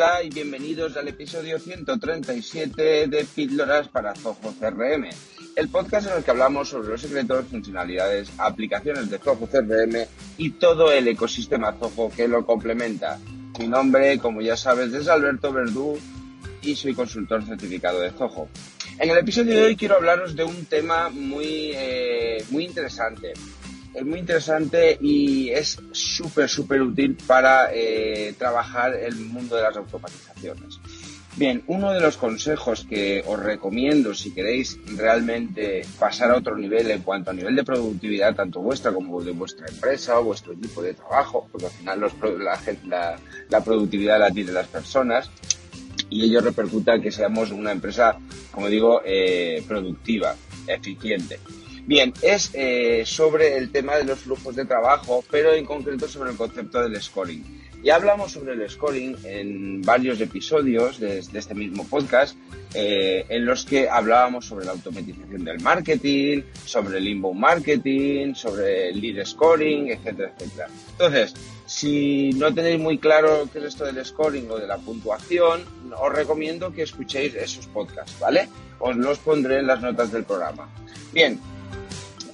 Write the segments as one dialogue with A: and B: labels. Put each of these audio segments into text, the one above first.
A: Hola y bienvenidos al episodio 137 de Píldoras para Zoho CRM, el podcast en el que hablamos sobre los secretos, funcionalidades, aplicaciones de Zoho CRM y todo el ecosistema Zoho que lo complementa. Mi nombre, como ya sabes, es Alberto Verdú y soy consultor certificado de Zoho. En el episodio de hoy quiero hablaros de un tema muy, eh, muy interesante es muy interesante y es súper, súper útil para eh, trabajar el mundo de las automatizaciones. Bien, uno de los consejos que os recomiendo si queréis realmente pasar a otro nivel en cuanto a nivel de productividad, tanto vuestra como de vuestra empresa o vuestro equipo de trabajo, porque al final la, productividad la tienen las personas y ello repercuta en que seamos una empresa, como digo, eh, productiva, eficiente. Bien, es eh, sobre el tema de los flujos de trabajo, pero en concreto sobre el concepto del scoring. Ya hablamos sobre el scoring en varios episodios de, este mismo podcast, eh, en los que hablábamos sobre la automatización del marketing, sobre el inbound marketing, sobre el lead scoring, etcétera, etcétera. Entonces, si no tenéis muy claro qué es esto del scoring o de la puntuación, os recomiendo que escuchéis esos podcasts, ¿vale? Os los pondré en las notas del programa. Bien,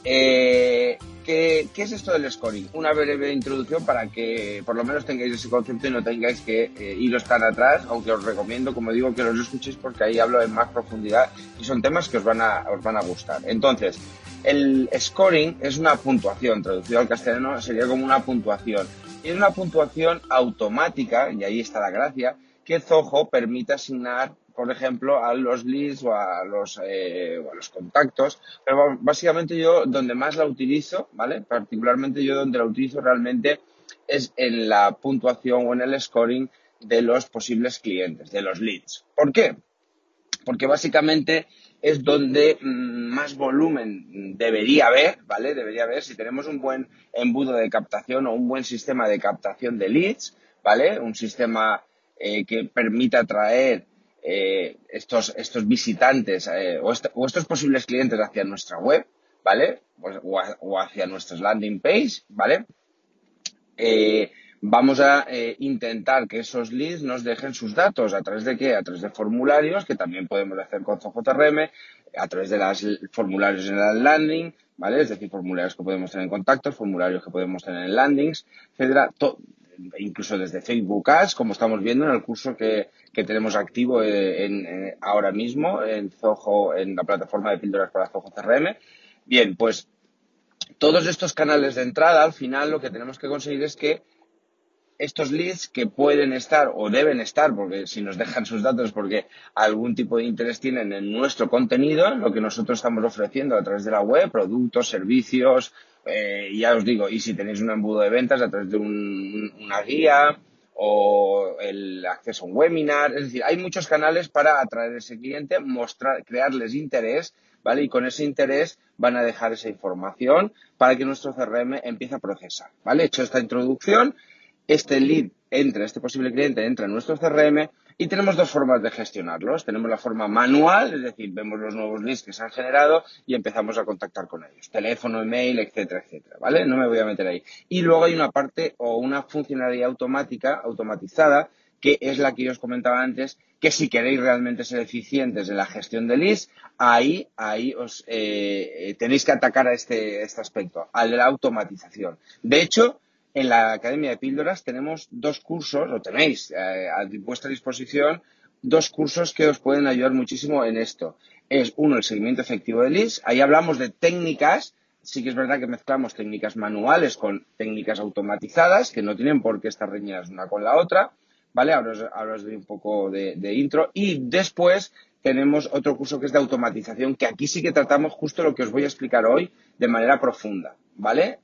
A: eh, ¿qué, es esto del scoring? Una breve introducción para que por lo menos tengáis ese concepto y no tengáis que eh, iros tan atrás, aunque os recomiendo, como digo, que los escuchéis porque ahí hablo en más profundidad y son temas que os van a, os van a gustar. Entonces, el scoring es una puntuación, traducido al castellano sería como una puntuación. Y es una puntuación automática, y ahí está la gracia, que Zoho permite asignar por ejemplo, a los leads o a los, eh, o a los contactos. Pero básicamente yo donde más la utilizo, ¿vale? Particularmente yo donde la utilizo realmente es en la puntuación o en el scoring de los posibles clientes, de los leads. ¿Por qué? Porque básicamente es donde mm, más volumen debería haber, ¿vale? Debería haber si tenemos un buen embudo de captación o un buen sistema de captación de leads, ¿vale? Un sistema eh, que permita atraer eh, estos, estos visitantes eh, o, estos posibles clientes hacia nuestra web, ¿vale? Pues, o, hacia nuestras landing page, ¿vale? Eh, vamos a intentar que esos leads nos dejen sus datos. ¿A través de qué? A través de formularios, que también podemos hacer con CRM, a través de los formularios en la landing, ¿vale? Es decir, formularios que podemos tener en contactos, formularios que podemos tener en landings, etcétera incluso desde Facebook Ads, como estamos viendo en el curso que, tenemos activo eh, en, eh, ahora mismo en Zoho, en la plataforma de píldoras para Zoho CRM. Bien, pues todos estos canales de entrada, al final lo que tenemos que conseguir es que estos leads que pueden estar o deben estar, porque si nos dejan sus datos porque algún tipo de interés tienen en nuestro contenido, lo que nosotros estamos ofreciendo a través de la web, productos, servicios, eh, ya os digo, y si tenéis un embudo de ventas a través de una guía o el acceso a un webinar, es decir, hay muchos canales para atraer a ese cliente, mostrar, crearles interés, ¿vale? Y con ese interés van a dejar esa información para que nuestro CRM empiece a procesar, ¿vale? Hecho esta introducción, este lead entra, este posible cliente entra en nuestro CRM y tenemos dos formas de gestionarlos. Tenemos la forma manual, es decir, vemos los nuevos leads que se han generado y empezamos a contactar con ellos. Teléfono, email, etcétera, etcétera, ¿vale? No me voy a meter ahí. Y luego hay una parte o una funcionalidad automática, automatizada, que es la que yo os comentaba antes, que si queréis realmente ser eficientes en la gestión de leads, ahí, ahí os eh, tenéis que atacar a este, este aspecto, al de la automatización. De hecho, en la Academia de Píldoras tenemos dos cursos, o tenéis eh, a vuestra disposición, dos cursos que os pueden ayudar muchísimo en esto. Es uno, el seguimiento efectivo de leads. Ahí hablamos de técnicas. Sí que es verdad que mezclamos técnicas manuales con técnicas automatizadas, que no tienen por qué estar reñidas una con la otra. ¿Vale? Ahora os, doy un poco de, de intro. Y después tenemos otro curso que es de automatización, que aquí sí que tratamos justo lo que os voy a explicar hoy de manera profunda. ¿Vale?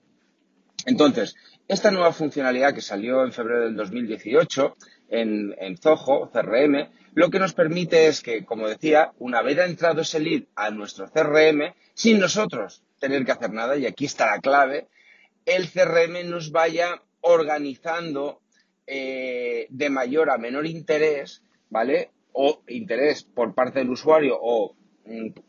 A: Entonces, esta nueva funcionalidad que salió en febrero del 2018 en, en Zoho, CRM, lo que nos permite es que, como decía, una vez entrado ese lead a nuestro CRM, sin nosotros tener que hacer nada, y aquí está la clave, el CRM nos vaya organizando eh, de mayor a menor interés, ¿vale? O interés por parte del usuario o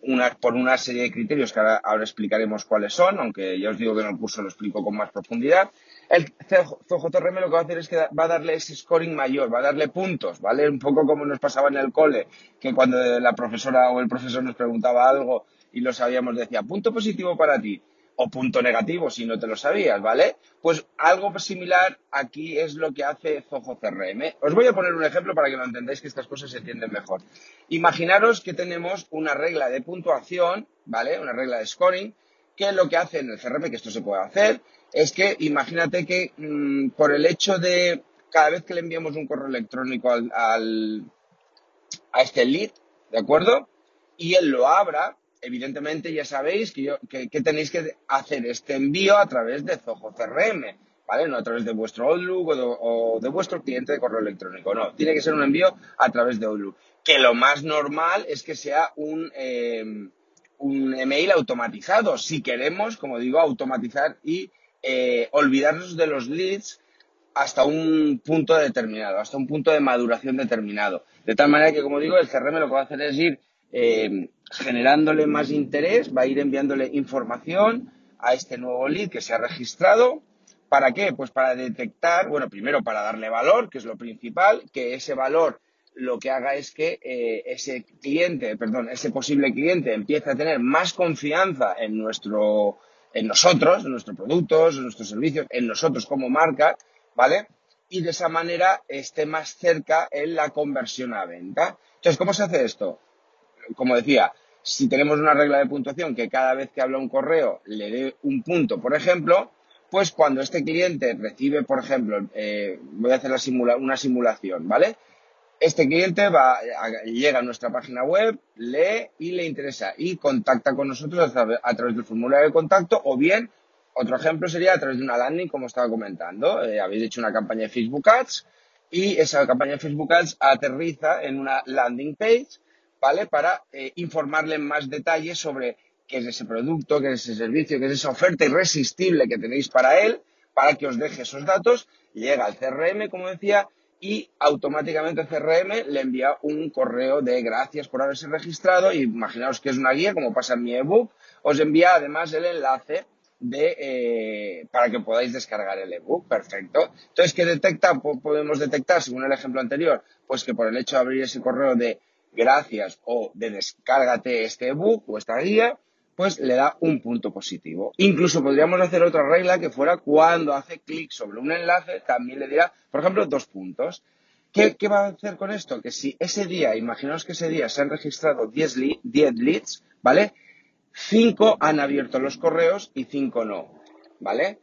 A: una, por una serie de criterios que ahora, explicaremos cuáles son, aunque ya os digo que en el curso lo explico con más profundidad. El CJRM lo que va a hacer es que va a darle ese scoring mayor, va a darle puntos, ¿vale? Un poco como nos pasaba en el cole, que cuando la profesora o el profesor nos preguntaba algo y lo sabíamos, decía, punto positivo para ti o punto negativo si no te lo sabías, ¿vale? Pues algo similar aquí es lo que hace Zoho CRM. Os voy a poner un ejemplo para que lo entendáis que estas cosas se entienden mejor. Imaginaros que tenemos una regla de puntuación, ¿vale? Una regla de scoring, que lo que hace en el CRM, que esto se puede hacer, es que imagínate que mm, por el hecho de cada vez que le enviamos un correo electrónico al, a este lead, ¿de acuerdo? Y él lo abra, evidentemente ya sabéis que, tenéis que hacer este envío a través de Zoho CRM, ¿vale? No a través de vuestro Outlook o de, vuestro cliente de correo electrónico, no, tiene que ser un envío a través de Outlook. Que lo más normal es que sea un, eh, un email automatizado, si queremos, como digo, automatizar y eh, olvidarnos de los leads hasta un punto determinado, hasta un punto de maduración determinado. De tal manera que, como digo, el CRM lo que va a hacer es ir eh, generándole más interés, va a ir enviándole información a este nuevo lead que se ha registrado. ¿Para qué? Pues para detectar, bueno, primero para darle valor, que es lo principal, que ese valor lo que haga es que eh, ese cliente, perdón, ese posible cliente empiece a tener más confianza en nuestro, en nosotros, en nuestros productos, en nuestros servicios, en nosotros como marca, ¿vale? Y de esa manera esté más cerca en la conversión a venta. Entonces, ¿cómo se hace esto? como decía, si tenemos una regla de puntuación que cada vez que habla un correo le dé un punto, por ejemplo, pues cuando este cliente recibe, por ejemplo, eh, voy a hacer una simulación, ¿vale? Este cliente va, llega a nuestra página web, lee y le interesa y contacta con nosotros a, través del formulario de contacto o bien, otro ejemplo sería a través de una landing, como estaba comentando. Eh, habéis hecho una campaña de Facebook Ads y esa campaña de Facebook Ads aterriza en una landing page ¿vale? Para eh, informarle en más detalles sobre qué es ese producto, qué es ese servicio, qué es esa oferta irresistible que tenéis para él, para que os deje esos datos, llega al CRM, como decía, y automáticamente CRM le envía un correo de gracias por haberse registrado y imaginaos que es una guía, como pasa en mi ebook, os envía además el enlace de, eh, para que podáis descargar el ebook. Perfecto. Entonces, ¿qué detecta? Podemos detectar, según el ejemplo anterior, pues que por el hecho de abrir ese correo de gracias o de descárgate este ebook o esta guía, pues le da un punto positivo. Incluso podríamos hacer otra regla que fuera cuando hace clic sobre un enlace, también le dirá, por ejemplo, dos puntos. ¿Qué, va a hacer con esto? Que si ese día, imaginaos que ese día se han registrado 10, 10 leads, ¿vale? 5 han abierto los correos y 5 no, ¿vale?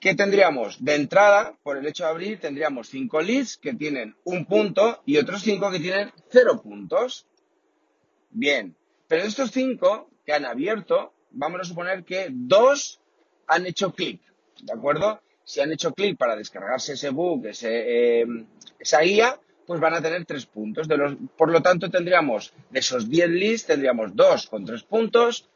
A: ¿Qué tendríamos? De entrada, por el hecho de abrir, tendríamos cinco leads que tienen un punto y otros cinco que tienen cero puntos. Bien, pero estos cinco que han abierto, vamos a suponer que dos han hecho clic, ¿de acuerdo? Si han hecho clic para descargarse ese book, ese, em, esa guía, pues van a tener tres puntos. De los, por lo tanto, tendríamos de esos diez leads, tendríamos dos con tres puntos,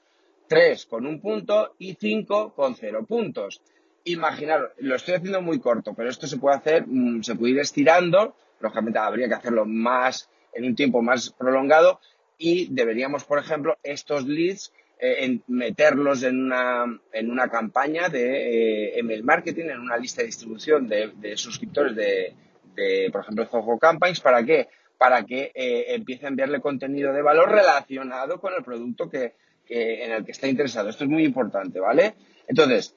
A: tres con un punto y cinco con cero puntos imaginar, lo estoy haciendo muy corto, pero esto se puede hacer, mm, se puede ir estirando, lógicamente habría que hacerlo más, en un tiempo más prolongado y deberíamos, por ejemplo, estos leads eh, meterlos en una, en una campaña de eh, email marketing, en una lista de distribución de, suscriptores de, por ejemplo, Zoho Campaigns. ¿Para qué? Para que eh, empiece a enviarle contenido de valor relacionado con el producto que, en el que está interesado. Esto es muy importante, ¿vale? Entonces,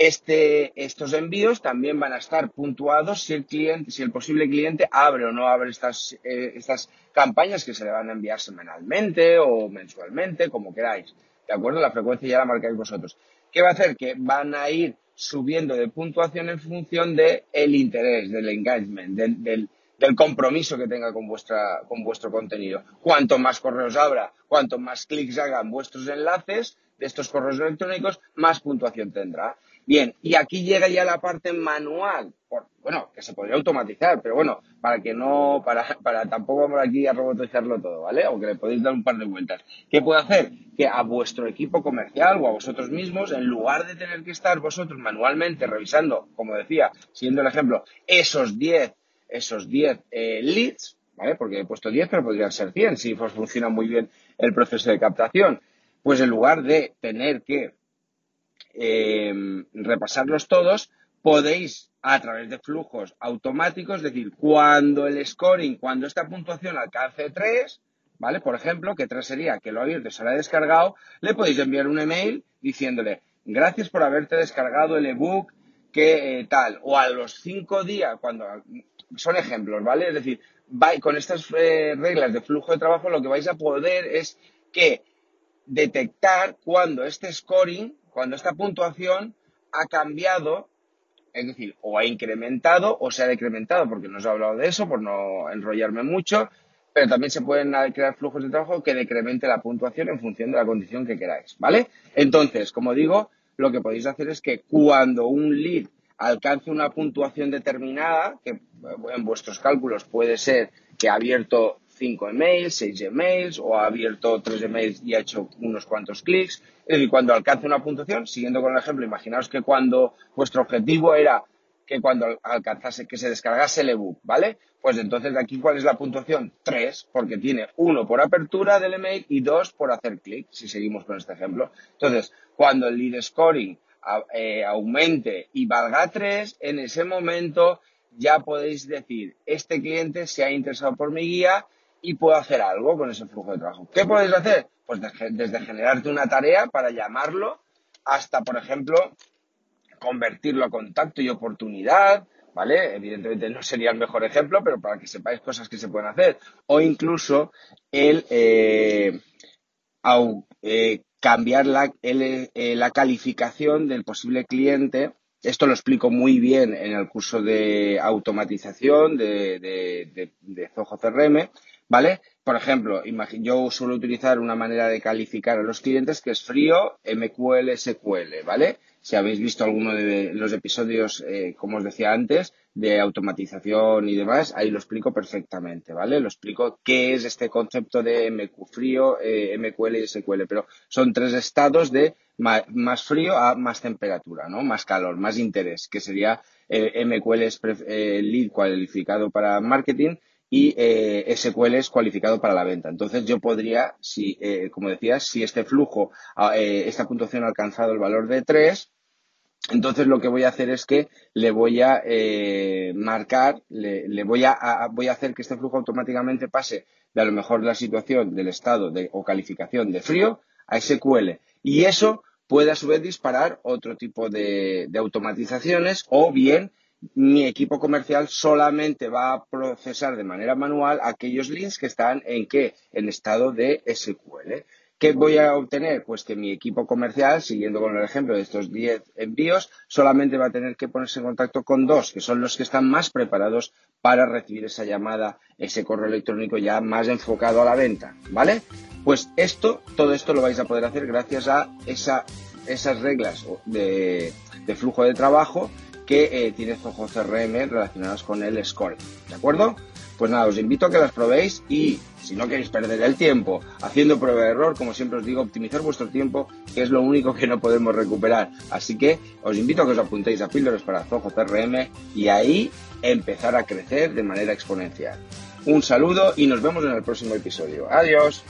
A: este, estos envíos también van a estar puntuados si el cliente, si el posible cliente abre o no abre estas, eh, estas campañas que se le van a enviar semanalmente o mensualmente, como queráis. ¿De acuerdo? La frecuencia ya la marcáis vosotros. ¿Qué va a hacer? Que van a ir subiendo de puntuación en función del el interés, del engagement, del, compromiso que tenga con, vuestra, con vuestro contenido. Cuanto más correos abra, cuanto más clics hagan vuestros enlaces de estos correos electrónicos, más puntuación tendrá. Bien, y aquí llega ya la parte manual, bueno, que se podría automatizar, pero bueno, para que no, para, para tampoco vamos aquí a robotizarlo todo, ¿vale? Aunque le podéis dar un par de vueltas. ¿Qué puede hacer? Que a vuestro equipo comercial o a vosotros mismos, en lugar de tener que estar vosotros manualmente revisando, como decía, siendo el ejemplo, esos 10, esos 10 eh, leads, ¿vale? Porque he puesto 10, pero podrían ser 100 si funciona muy bien el proceso de captación. Pues en lugar de tener que eh, repasarlos todos, podéis a través de flujos automáticos, es decir, cuando el scoring, cuando esta puntuación alcance 3, ¿vale? Por ejemplo, que 3 sería que lo abierto y se lo ha descargado, le podéis enviar un email diciéndole, gracias por haberte descargado el ebook, que eh, tal, o a los 5 días, cuando son ejemplos, ¿vale? Es decir, con estas eh, reglas de flujo de trabajo lo que vais a poder es que detectar cuando este scoring, cuando esta puntuación ha cambiado, es decir, o ha incrementado o se ha decrementado, porque no os he hablado de eso, por no enrollarme mucho, pero también se pueden crear flujos de trabajo que decremente la puntuación en función de la condición que queráis, ¿vale? Entonces, como digo, lo que podéis hacer es que cuando un lead alcance una puntuación determinada, que en vuestros cálculos puede ser que ha abierto 5 emails, 6 emails o ha abierto 3 emails y ha hecho unos cuantos clics. Es decir, cuando alcance una puntuación, siguiendo con el ejemplo, imaginaos que cuando vuestro objetivo era que cuando alcanzase, que se descargase el ebook, ¿vale? Pues entonces de aquí, ¿cuál es la puntuación? 3, porque tiene 1 por apertura del email y 2 por hacer clic, si seguimos con este ejemplo. Entonces, cuando el lead scoring eh, aumente y valga 3, en ese momento ya podéis decir, este cliente se ha interesado por mi guía y puedo hacer algo con ese flujo de trabajo. ¿Qué podéis hacer? Pues desde generarte una tarea para llamarlo hasta, por ejemplo, convertirlo a contacto y oportunidad, ¿vale? Evidentemente no sería el mejor ejemplo, pero para que sepáis cosas que se pueden hacer. O incluso el eh, eh, cambiar la, eh, la calificación del posible cliente. Esto lo explico muy bien en el curso de automatización de, de, de, Zoho CRM, ¿vale? Por ejemplo, yo suelo utilizar una manera de calificar a los clientes que es frío, MQL, SQL, ¿vale? Si habéis visto alguno de los episodios, eh, como os decía antes, de automatización y demás, ahí lo explico perfectamente, ¿vale? Lo explico qué es este concepto de MQ frío, eh, MQL y SQL, pero son tres estados de más frío a más temperatura, ¿no? Más calor, más interés, que sería eh, MQL es lead cualificado para marketing y SQL es cualificado para la venta. Entonces yo podría, si, como decía, si este flujo, esta puntuación ha alcanzado el valor de 3, entonces lo que voy a hacer es que le voy a eh, marcar, le, voy, a, voy a hacer que este flujo automáticamente pase de a lo mejor la situación del estado de, o calificación de frío a SQL. Y eso puede a su vez disparar otro tipo de automatizaciones o bien mi equipo comercial solamente va a procesar de manera manual aquellos links que están en qué? En estado de SQL. ¿Qué voy a obtener? Pues que mi equipo comercial, siguiendo con el ejemplo de estos 10 envíos, solamente va a tener que ponerse en contacto con dos, que son los que están más preparados para recibir esa llamada, ese correo electrónico ya más enfocado a la venta, ¿vale? Pues esto, todo esto lo vais a poder hacer gracias a esas reglas de, flujo de trabajo que eh, tiene Zoho CRM relacionadas con el score, ¿de acuerdo? Pues nada, os invito a que las probéis y si no queréis perder el tiempo haciendo prueba de error, como siempre os digo, optimizar vuestro tiempo, que es lo único que no podemos recuperar. Así que os invito a que os apuntéis a Píldoras para Zoho CRM y ahí empezar a crecer de manera exponencial. Un saludo y nos vemos en el próximo episodio. Adiós.